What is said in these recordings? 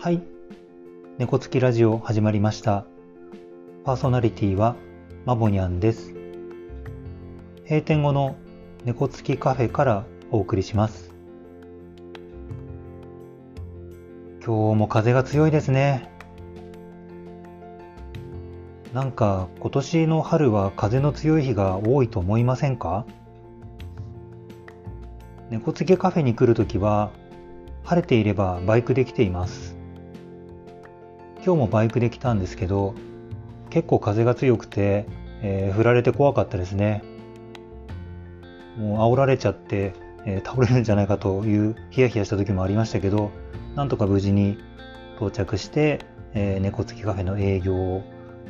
はい。猫つきラジオ始まりました。パーソナリティはマボニャンです。閉店後の猫つきカフェからお送りします。今日も風が強いですね。なんか今年の春は風の強い日が多いと思いませんか？猫つきカフェに来るときは晴れていればバイクで来ています。今日もバイクで来たんですけど、結構風が強くて、えー振られて怖かったですね。もう煽られちゃって、えー倒れるんじゃないかというヒヤヒヤした時もありましたけど、なんとか無事に到着して、えー猫付きカフェの営業を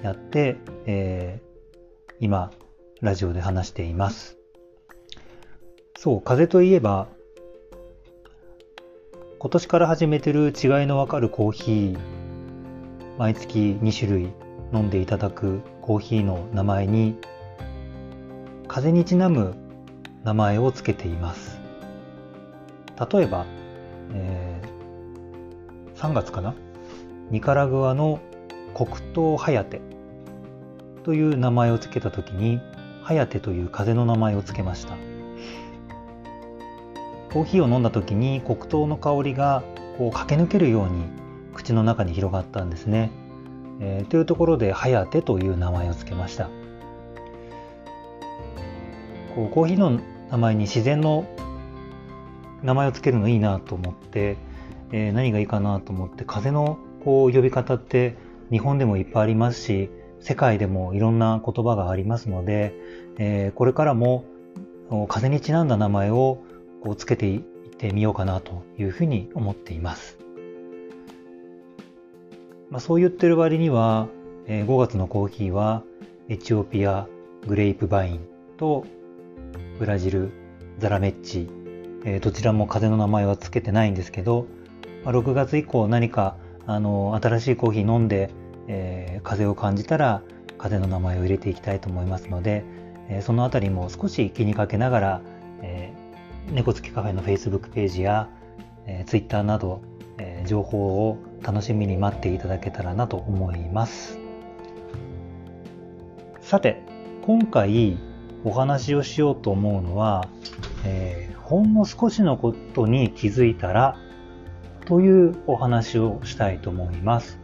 やって、えー今、ラジオで話しています。そう、風といえば、今年から始めてる違いのわかるコーヒー、毎月2種類飲んでいただくコーヒーの名前に、風にちなむ名前をつけています。例えば、えー3月かな？ニカラグアの黒糖ハヤテという名前をつけたときに、ハヤテという風の名前をつけました。コーヒーを飲んだ時に黒糖の香りがこう駆け抜けるように口の中に広がったんですね。えーというところで「はやて」という名前を付けました。こうコーヒーの名前に自然の名前を付けるのいいなと思って、えー何がいいかなと思って風のこう呼び方って日本でもいっぱいありますし世界でもいろんな言葉がありますので、えーこれからも風にちなんだ名前をこうつけていってみようかなというふうに思っています。まあ、そう言ってる割には、えー5月のコーヒーはエチオピアグレープバインとブラジルザラメッチ、えーどちらも風の名前はつけてないんですけど、まあ、6月以降何かあの新しいコーヒー飲んで、えー風を感じたら風の名前を入れていきたいと思いますので、えーそのあたりも少し気にかけながら、えー猫つきカフェの Facebook ページや、えー Twitter など、え情報を楽しみに待っていただけたらなと思います。さて、今回お話をしようと思うのは、えーほんの少しのことに気づいたらというお話をしたいと思います。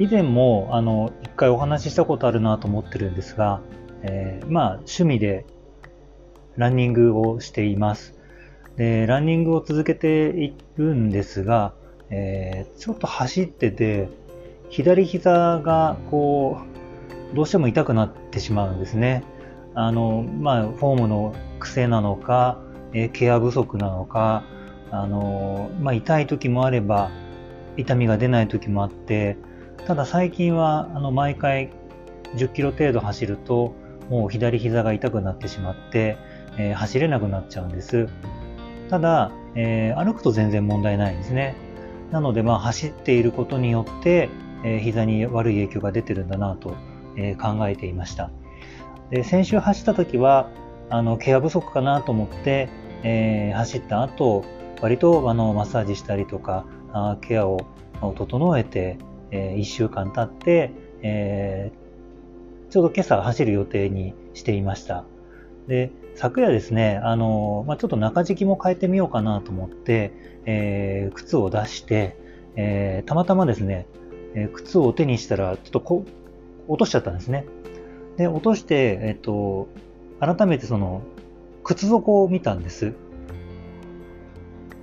以前もあの一回お話ししたことあるなと思ってるんですが、えーまあ趣味でランニングをしています。で、ランニングを続けているんですが、えーちょっと走ってて、左膝がこう、どうしても痛くなってしまうんですね。あの、まあ、フォームの癖なのか、えケア不足なのか、あの、まあ、痛い時もあれば、痛みが出ない時もあって、ただ最近は、あの、毎回10キロ程度走ると、もう左膝が痛くなってしまって、えー走れなくなっちゃうんです。ただ、えー歩くと全然問題ないんですね。なので、まあ、走っていることによって、えー膝に悪い影響が出てるんだなと、えー考えていました。で先週走った時は、あの、ケア不足かなと思って、えー走った後、割とあのマッサージしたりとか、あケアを整えて、え1週間経って、えーちょうど今朝走る予定にしていました。で、昨夜ですね、あの、まあ、ちょっと中敷きも変えてみようかなと思って、えー靴を出して、えーたまたまですね、えー靴を手にしたら、ちょっとこう、落としちゃったんですね。で、落として、えっと、改めてその、靴底を見たんです。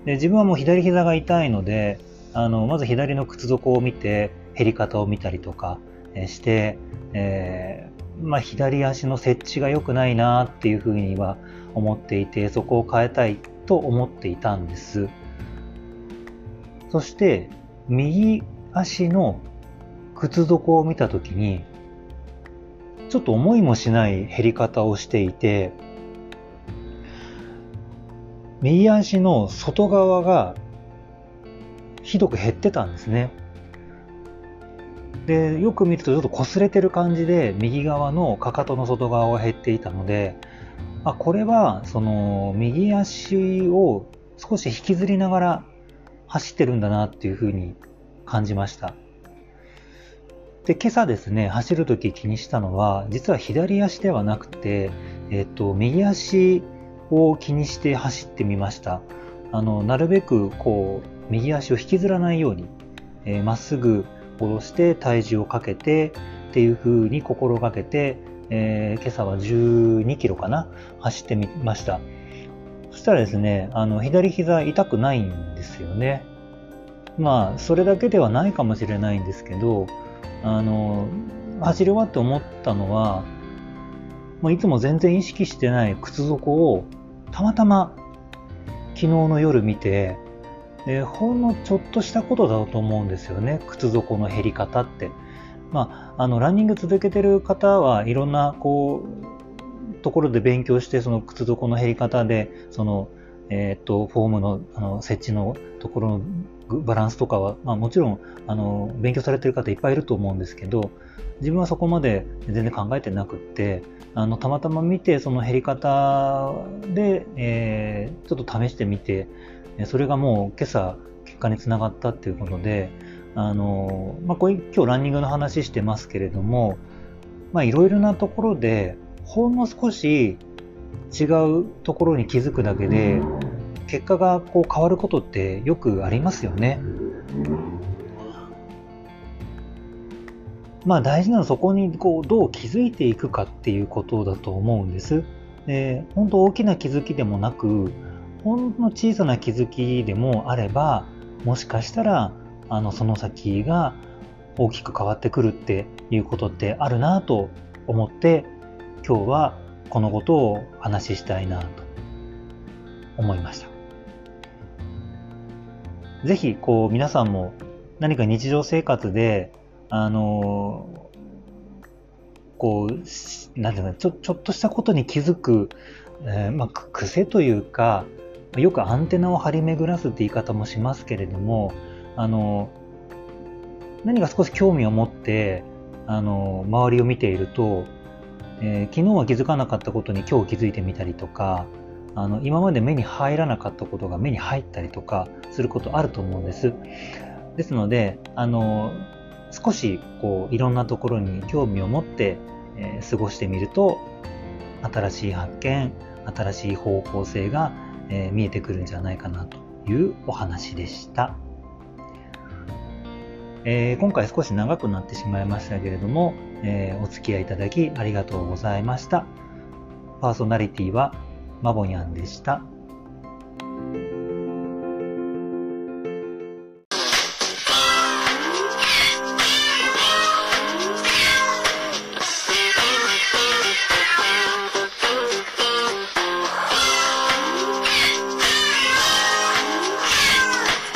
で、自分はもう左膝が痛いので、あの、まず左の靴底を見て、減り方を見たりとかして、えーまあ、左足の設置が良くないなっていうふうには思っていて、そこを変えたいと思っていたんです。そして、右足の靴底を見たときに、ちょっと思いもしない減り方をしていて、右足の外側がひどく減ってたんですね。で、よく見るとちょっと擦れてる感じで右側のかかとの外側が減っていたので、あ、これはその右足を少し引きずりながら走ってるんだなっていうふうに感じました。で、今朝ですね、走るとき気にしたのは、実は左足ではなくて、えっ、と、右足を気にして走ってみました。あの、なるべくこう、右足を引きずらないように、えー、っすぐ下ろして体重をかけてっていう風に心がけて、えー、今朝は12キロかな走ってみました。そしたらですね、あの、左膝痛くないんですよね。まあ、それだけではないかもしれないんですけど、あの、走り終わって思ったのは、ま、いつも全然意識してない靴底をたまたま昨日の夜見て、でほんのちょっとしたことだと思うんですよね靴底の減り方って。まあ、あのランニング続けてる方はいろんなこうところで勉強してその靴底の減り方でその、えー、っとフォームのあの設置のところのバランスとかは、まあ、もちろんあの勉強されてる方いっぱいいると思うんですけど自分はそこまで全然考えてなくってあのたまたま見てその減り方で、えー、ちょっと試してみてそれがもう今朝結果につながったっていうことで、あの、まあ、これ今日ランニングの話してますけれども、いろいろなところで、ほんの少し違うところに気づくだけで、結果がこう変わることってよくありますよね。まあ大事なのはそこにこうどう気づいていくかっていうことだと思うんです。で本当大きな気づきでもなくほんの小さな気づきでもあれば、もしかしたら、あの、その先が大きく変わってくるっていうことってあるなと思って、今日はこのことをお話ししたいなと思いました。ぜひ、こう、皆さんも何か日常生活で、あの、こう、なんていうか、ちょ、ちょっとしたことに気づく、えー、まあ、癖というか、よくアンテナを張り巡らすって言い方もしますけれども、あの、何か少し興味を持って、あの、周りを見ていると、えー、昨日は気づかなかったことに今日気づいてみたりとか、あの、今まで目に入らなかったことが目に入ったりとかすることあると思うんです。ですので、あの、少しこういろんなところに興味を持って、えー、過ごしてみると新しい発見新しい方向性がえー、見えてくるんじゃないかなというお話でした。えー、今回少し長くなってしまいましたけれども、えー、お付き合いいただきありがとうございました。パーソナリティはマボニャンでした。